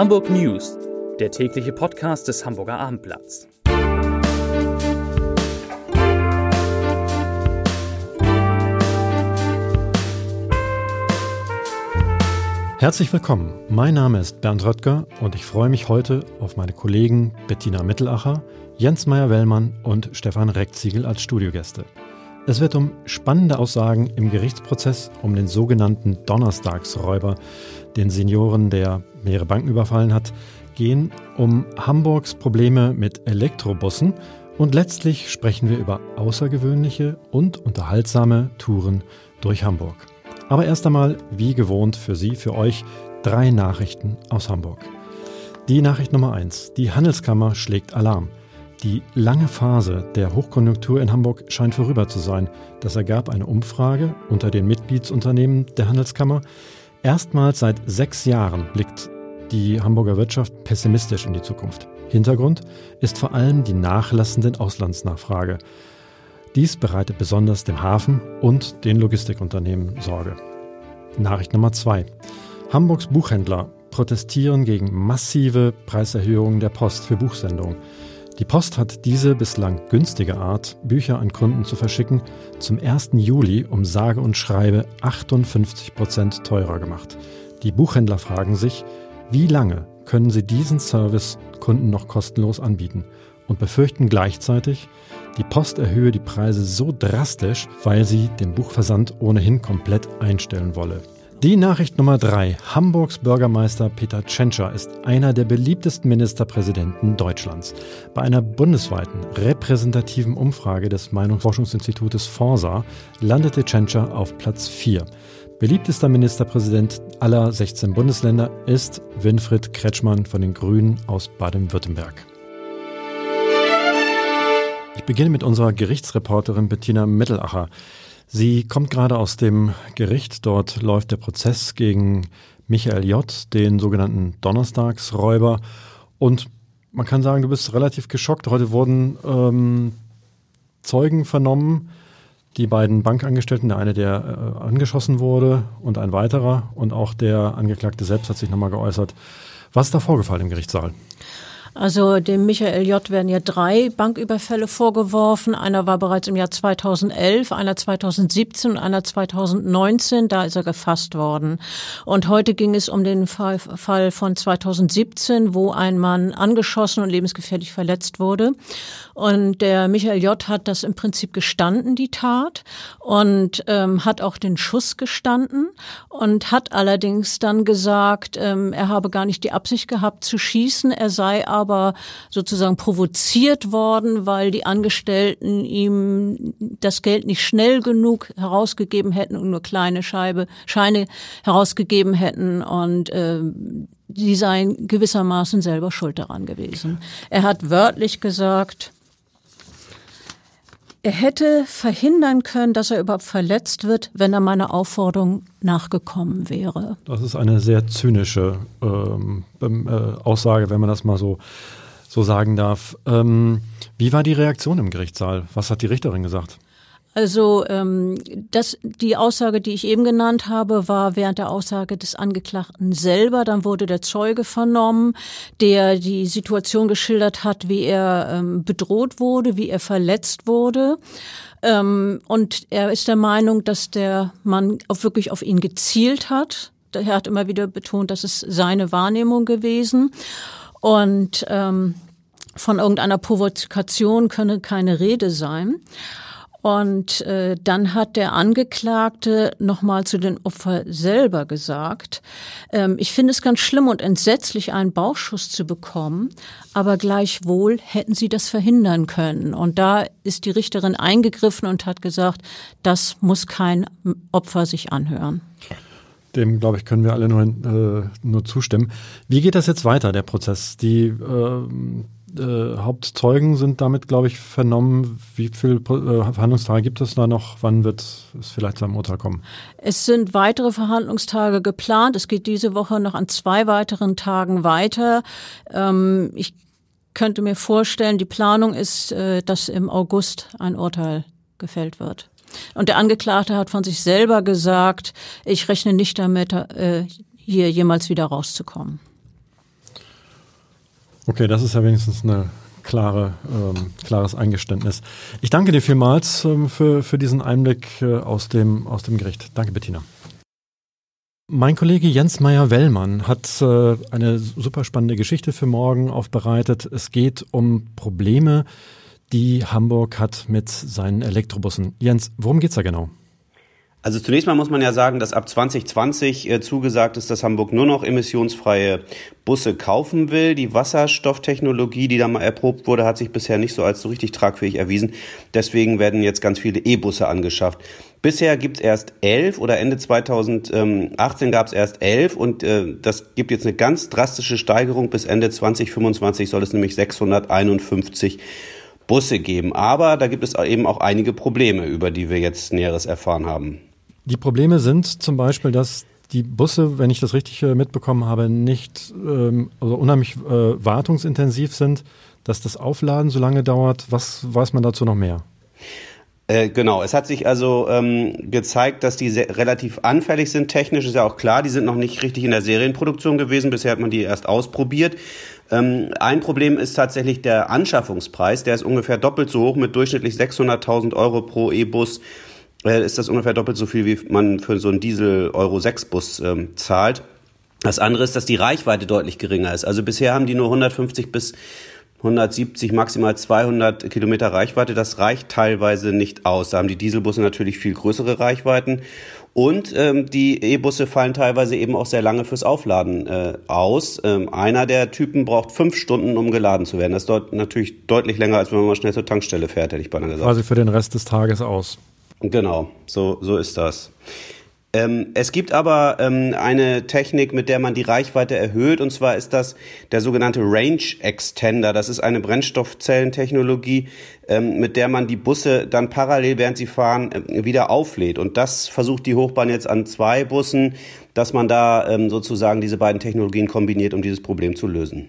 Hamburg News, der tägliche Podcast des Hamburger Abendblatts. Herzlich willkommen. Mein Name ist Bernd Röttger und ich freue mich heute auf meine Kollegen Bettina Mittelacher, Jens Meyer-Wellmann und Stefan Reckziegel als Studiogäste. Es wird um spannende Aussagen im Gerichtsprozess um den sogenannten Donnerstagsräuber, den Senioren, der mehrere Banken überfallen hat, gehen, um Hamburgs Probleme mit Elektrobussen und letztlich sprechen wir über außergewöhnliche und unterhaltsame Touren durch Hamburg. Aber erst einmal, wie gewohnt für Sie, für euch, drei Nachrichten aus Hamburg. Die Nachricht Nummer eins: Die Handelskammer schlägt Alarm. Die lange Phase der Hochkonjunktur in Hamburg scheint vorüber zu sein. Das ergab eine Umfrage unter den Mitgliedsunternehmen der Handelskammer. Erstmals seit sechs Jahren blickt die Hamburger Wirtschaft pessimistisch in die Zukunft. Hintergrund ist vor allem die nachlassende Auslandsnachfrage. Dies bereitet besonders dem Hafen und den Logistikunternehmen Sorge. Nachricht Nummer zwei. Hamburgs Buchhändler protestieren gegen massive Preiserhöhungen der Post für Buchsendungen. Die Post hat diese bislang günstige Art, Bücher an Kunden zu verschicken, zum 1. Juli um sage und schreibe 58 Prozent teurer gemacht. Die Buchhändler fragen sich, wie lange können sie diesen Service Kunden noch kostenlos anbieten und befürchten gleichzeitig, die Post erhöhe die Preise so drastisch, weil sie den Buchversand ohnehin komplett einstellen wolle. Die Nachricht Nummer drei: Hamburgs Bürgermeister Peter Tschentscher ist einer der beliebtesten Ministerpräsidenten Deutschlands. Bei einer bundesweiten repräsentativen Umfrage des Meinungsforschungsinstitutes Forsa landete Tschentscher auf Platz 4. Beliebtester Ministerpräsident aller 16 Bundesländer ist Winfried Kretschmann von den Grünen aus Baden-Württemberg. Ich beginne mit unserer Gerichtsreporterin Bettina Mittelacher. Sie kommt gerade aus dem Gericht. Dort läuft der Prozess gegen Michael J., den sogenannten Donnerstagsräuber. Und man kann sagen, du bist relativ geschockt. Heute wurden ähm, Zeugen vernommen, die beiden Bankangestellten, der eine, der äh, angeschossen wurde und ein weiterer. Und auch der Angeklagte selbst hat sich nochmal geäußert. Was ist da vorgefallen im Gerichtssaal? Also dem Michael J. werden ja drei Banküberfälle vorgeworfen. Einer war bereits im Jahr 2011, einer 2017 und einer 2019. Da ist er gefasst worden. Und heute ging es um den Fall, von 2017, wo ein Mann angeschossen und lebensgefährlich verletzt wurde. Und der Michael J. hat das im Prinzip gestanden, die Tat, und ähm, hat auch den Schuss gestanden und hat allerdings dann gesagt, ähm, er habe gar nicht die Absicht gehabt zu schießen, er sei aber aber sozusagen provoziert worden, weil die Angestellten ihm das Geld nicht schnell genug herausgegeben hätten und nur kleine Scheibe, Scheine herausgegeben hätten und äh, die seien gewissermaßen selber schuld daran gewesen. Er hat wörtlich gesagt, er hätte verhindern können, dass er überhaupt verletzt wird, wenn er meiner Aufforderung nachgekommen wäre. Das ist eine sehr zynische ähm, äh, Aussage, wenn man das mal so, so sagen darf. Ähm, wie war die Reaktion im Gerichtssaal? Was hat die Richterin gesagt? Also ähm, das, die Aussage, die ich eben genannt habe, war während der Aussage des Angeklagten selber. Dann wurde der Zeuge vernommen, der die Situation geschildert hat, wie er ähm, bedroht wurde, wie er verletzt wurde. Ähm, und er ist der Meinung, dass der Mann auch wirklich auf ihn gezielt hat. Er hat immer wieder betont, dass es seine Wahrnehmung gewesen. Und ähm, von irgendeiner Provokation könne keine Rede sein. Und äh, dann hat der Angeklagte nochmal zu den Opfern selber gesagt, ähm, ich finde es ganz schlimm und entsetzlich, einen Bauchschuss zu bekommen, aber gleichwohl hätten sie das verhindern können. Und da ist die Richterin eingegriffen und hat gesagt, das muss kein Opfer sich anhören. Dem, glaube ich, können wir alle nur, äh, nur zustimmen. Wie geht das jetzt weiter, der Prozess? Die äh, äh, Hauptzeugen sind damit, glaube ich, vernommen. Wie viele äh, Verhandlungstage gibt es da noch? Wann wird es vielleicht zu einem Urteil kommen? Es sind weitere Verhandlungstage geplant. Es geht diese Woche noch an zwei weiteren Tagen weiter. Ähm, ich könnte mir vorstellen, die Planung ist, äh, dass im August ein Urteil gefällt wird. Und der Angeklagte hat von sich selber gesagt, ich rechne nicht damit, äh, hier jemals wieder rauszukommen. Okay, das ist ja wenigstens eine klare, ähm, klares Eingeständnis. Ich danke dir vielmals ähm, für, für diesen Einblick äh, aus, dem, aus dem Gericht. Danke, Bettina. Mein Kollege Jens Meyer-Wellmann hat äh, eine super spannende Geschichte für morgen aufbereitet. Es geht um Probleme, die Hamburg hat mit seinen Elektrobussen. Jens, worum geht's da genau? Also zunächst mal muss man ja sagen, dass ab 2020 äh, zugesagt ist, dass Hamburg nur noch emissionsfreie Busse kaufen will. Die Wasserstofftechnologie, die da mal erprobt wurde, hat sich bisher nicht so als so richtig tragfähig erwiesen. Deswegen werden jetzt ganz viele E-Busse angeschafft. Bisher gibt es erst elf oder Ende 2018 gab es erst elf und äh, das gibt jetzt eine ganz drastische Steigerung. Bis Ende 2025 soll es nämlich 651 Busse geben. Aber da gibt es eben auch einige Probleme, über die wir jetzt Näheres erfahren haben. Die Probleme sind zum Beispiel, dass die Busse, wenn ich das richtig äh, mitbekommen habe, nicht ähm, also unheimlich äh, wartungsintensiv sind, dass das Aufladen so lange dauert. Was weiß man dazu noch mehr? Äh, genau, es hat sich also ähm, gezeigt, dass die relativ anfällig sind. Technisch ist ja auch klar, die sind noch nicht richtig in der Serienproduktion gewesen. Bisher hat man die erst ausprobiert. Ähm, ein Problem ist tatsächlich der Anschaffungspreis. Der ist ungefähr doppelt so hoch mit durchschnittlich 600.000 Euro pro E-Bus. Äh, ist das ungefähr doppelt so viel, wie man für so einen Diesel Euro 6 Bus ähm, zahlt. Das andere ist, dass die Reichweite deutlich geringer ist. Also bisher haben die nur 150 bis 170, maximal 200 Kilometer Reichweite. Das reicht teilweise nicht aus. Da haben die Dieselbusse natürlich viel größere Reichweiten. Und ähm, die E-Busse fallen teilweise eben auch sehr lange fürs Aufladen äh, aus. Ähm, einer der Typen braucht fünf Stunden, um geladen zu werden. Das dauert natürlich deutlich länger, als wenn man mal schnell zur Tankstelle fährt, hätte ich beinahe gesagt. Quasi für den Rest des Tages aus. Genau, so, so ist das. Ähm, es gibt aber ähm, eine Technik, mit der man die Reichweite erhöht, und zwar ist das der sogenannte Range Extender. Das ist eine Brennstoffzellentechnologie, ähm, mit der man die Busse dann parallel, während sie fahren, äh, wieder auflädt. Und das versucht die Hochbahn jetzt an zwei Bussen, dass man da ähm, sozusagen diese beiden Technologien kombiniert, um dieses Problem zu lösen.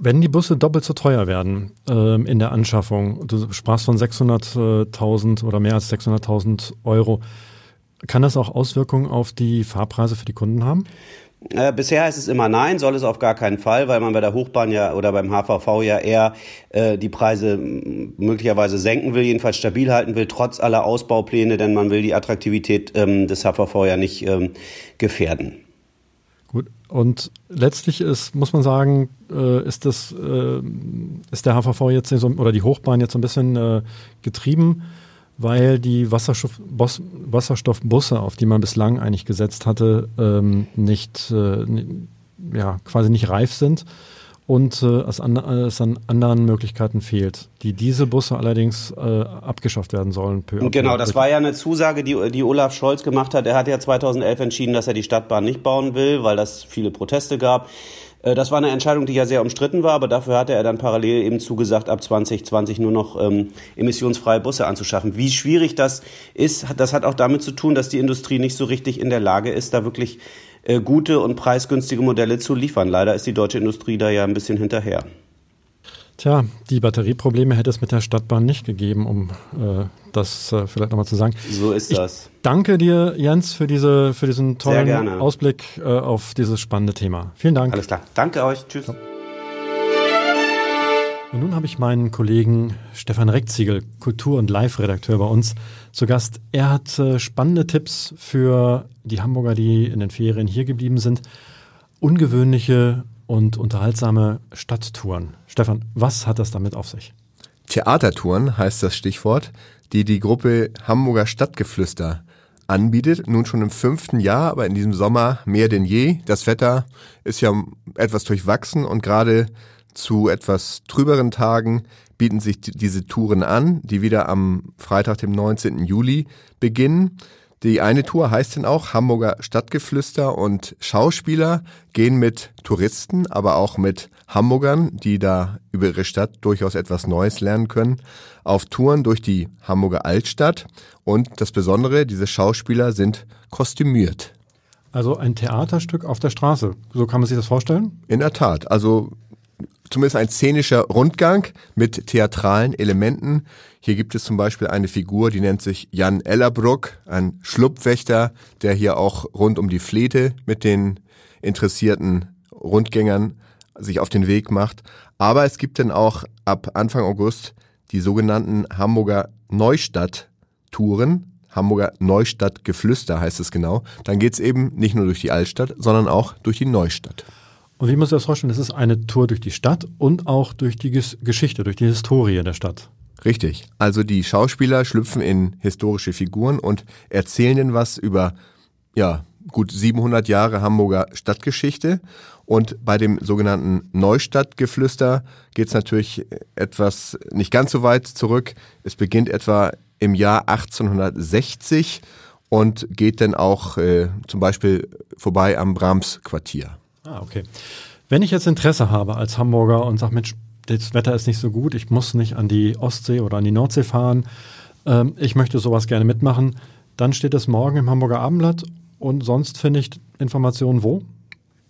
Wenn die Busse doppelt so teuer werden ähm, in der Anschaffung, du sprachst von 600.000 oder mehr als 600.000 Euro, kann das auch Auswirkungen auf die Fahrpreise für die Kunden haben? Äh, bisher heißt es immer nein, soll es auf gar keinen Fall, weil man bei der Hochbahn ja oder beim HVV ja eher äh, die Preise möglicherweise senken will, jedenfalls stabil halten will, trotz aller Ausbaupläne, denn man will die Attraktivität ähm, des HVV ja nicht ähm, gefährden. Und letztlich ist, muss man sagen, äh, ist das, äh, ist der HVV jetzt so, oder die Hochbahn jetzt so ein bisschen äh, getrieben weil die Wasserstoff Wasserstoffbusse, auf die man bislang eigentlich gesetzt hatte, ähm, nicht, äh, ja, quasi nicht reif sind und äh, es, an, es, an, anderen Möglichkeiten fehlt. Die Dieselbusse allerdings äh, abgeschafft werden sollen. genau, das war ja eine Zusage, die, die Olaf Scholz gemacht hat. Er hat ja 2011 entschieden, dass er die Stadtbahn nicht bauen will, weil das viele Proteste gab. Äh, das war eine Entscheidung, die ja sehr umstritten war, aber dafür hatte er dann parallel eben zugesagt, ab 2020 nur noch ähm, emissionsfreie Busse anzuschaffen. Wie schwierig das ist, das hat auch damit zu tun, dass die Industrie nicht so richtig in der Lage ist, da wirklich äh, gute und preisgünstige Modelle zu liefern. Leider ist die deutsche Industrie da ja ein bisschen hinterher. Tja, die Batterieprobleme hätte es mit der Stadtbahn nicht gegeben, um äh, das äh, vielleicht nochmal zu sagen. So ist das. Ich danke dir, Jens, für, diese, für diesen tollen Ausblick äh, auf dieses spannende Thema. Vielen Dank. Alles klar. Danke euch. Tschüss. Und nun habe ich meinen Kollegen Stefan Reckziegel, Kultur- und Live-Redakteur bei uns, zu Gast. Er hat äh, spannende Tipps für die Hamburger, die in den Ferien hier geblieben sind. Ungewöhnliche und unterhaltsame Stadttouren. Stefan, was hat das damit auf sich? Theatertouren heißt das Stichwort, die die Gruppe Hamburger Stadtgeflüster anbietet. Nun schon im fünften Jahr, aber in diesem Sommer mehr denn je. Das Wetter ist ja etwas durchwachsen und gerade zu etwas trüberen Tagen bieten sich diese Touren an, die wieder am Freitag, dem 19. Juli beginnen. Die eine Tour heißt denn auch Hamburger Stadtgeflüster und Schauspieler gehen mit Touristen, aber auch mit Hamburgern, die da über ihre Stadt durchaus etwas Neues lernen können, auf Touren durch die Hamburger Altstadt. Und das Besondere, diese Schauspieler sind kostümiert. Also ein Theaterstück auf der Straße. So kann man sich das vorstellen? In der Tat. Also zumindest ein szenischer Rundgang mit theatralen Elementen. Hier gibt es zum Beispiel eine Figur, die nennt sich Jan Ellerbruck, ein Schlupfwächter, der hier auch rund um die Flete mit den interessierten Rundgängern sich auf den Weg macht. Aber es gibt dann auch ab Anfang August die sogenannten Hamburger Neustadt-Touren. Hamburger Neustadt-Geflüster heißt es genau. Dann geht's eben nicht nur durch die Altstadt, sondern auch durch die Neustadt. Und wie muss ich das vorstellen? Das ist eine Tour durch die Stadt und auch durch die Geschichte, durch die Historie der Stadt. Richtig. Also die Schauspieler schlüpfen in historische Figuren und erzählen denn was über, ja, gut 700 Jahre Hamburger Stadtgeschichte. Und bei dem sogenannten Neustadtgeflüster geht es natürlich etwas nicht ganz so weit zurück. Es beginnt etwa im Jahr 1860 und geht dann auch äh, zum Beispiel vorbei am Brahms-Quartier. Ah, okay. Wenn ich jetzt Interesse habe als Hamburger und sage, Mensch, das Wetter ist nicht so gut, ich muss nicht an die Ostsee oder an die Nordsee fahren, ähm, ich möchte sowas gerne mitmachen, dann steht es morgen im Hamburger Abendblatt und sonst finde ich Informationen wo?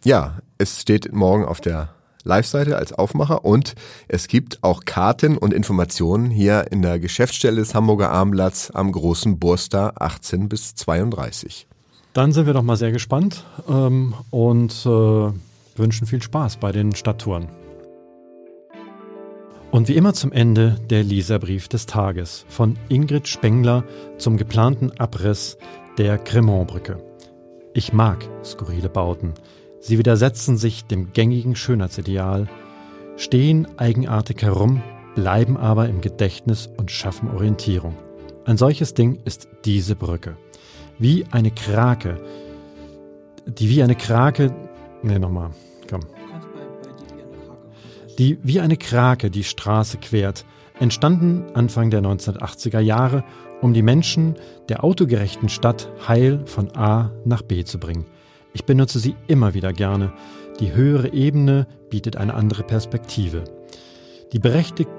Ja, es steht morgen auf der Live-Seite als Aufmacher und es gibt auch Karten und Informationen hier in der Geschäftsstelle des Hamburger Abendblatts am großen Burster 18 bis 32. Dann sind wir doch mal sehr gespannt ähm, und äh, wünschen viel Spaß bei den Stadttouren. Und wie immer zum Ende der Leserbrief des Tages von Ingrid Spengler zum geplanten Abriss der Cremont-Brücke. Ich mag skurrile Bauten. Sie widersetzen sich dem gängigen Schönheitsideal, stehen eigenartig herum, bleiben aber im Gedächtnis und schaffen Orientierung. Ein solches Ding ist diese Brücke. Wie eine Krake, die wie eine Krake, nee, nochmal, komm. Die wie eine Krake die Straße quert, entstanden Anfang der 1980er Jahre um die Menschen der autogerechten Stadt heil von A nach B zu bringen. Ich benutze sie immer wieder gerne. Die höhere Ebene bietet eine andere Perspektive. Berechtigt,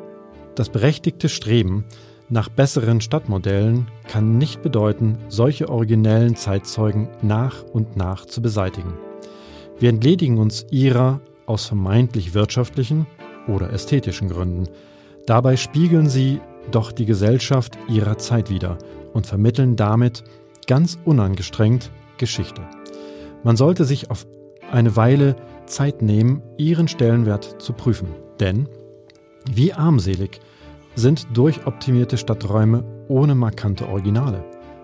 das berechtigte Streben nach besseren Stadtmodellen kann nicht bedeuten, solche originellen Zeitzeugen nach und nach zu beseitigen. Wir entledigen uns ihrer aus vermeintlich wirtschaftlichen oder ästhetischen Gründen. Dabei spiegeln sie doch die Gesellschaft ihrer Zeit wider und vermitteln damit ganz unangestrengt Geschichte. Man sollte sich auf eine Weile Zeit nehmen, ihren Stellenwert zu prüfen. Denn wie armselig sind durchoptimierte Stadträume ohne markante Originale.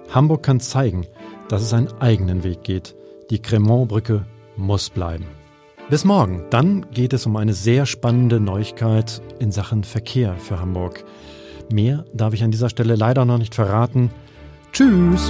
Hamburg kann zeigen, dass es einen eigenen Weg geht. Die Cremont-Brücke muss bleiben. Bis morgen. Dann geht es um eine sehr spannende Neuigkeit in Sachen Verkehr für Hamburg. Mehr darf ich an dieser Stelle leider noch nicht verraten. Tschüss!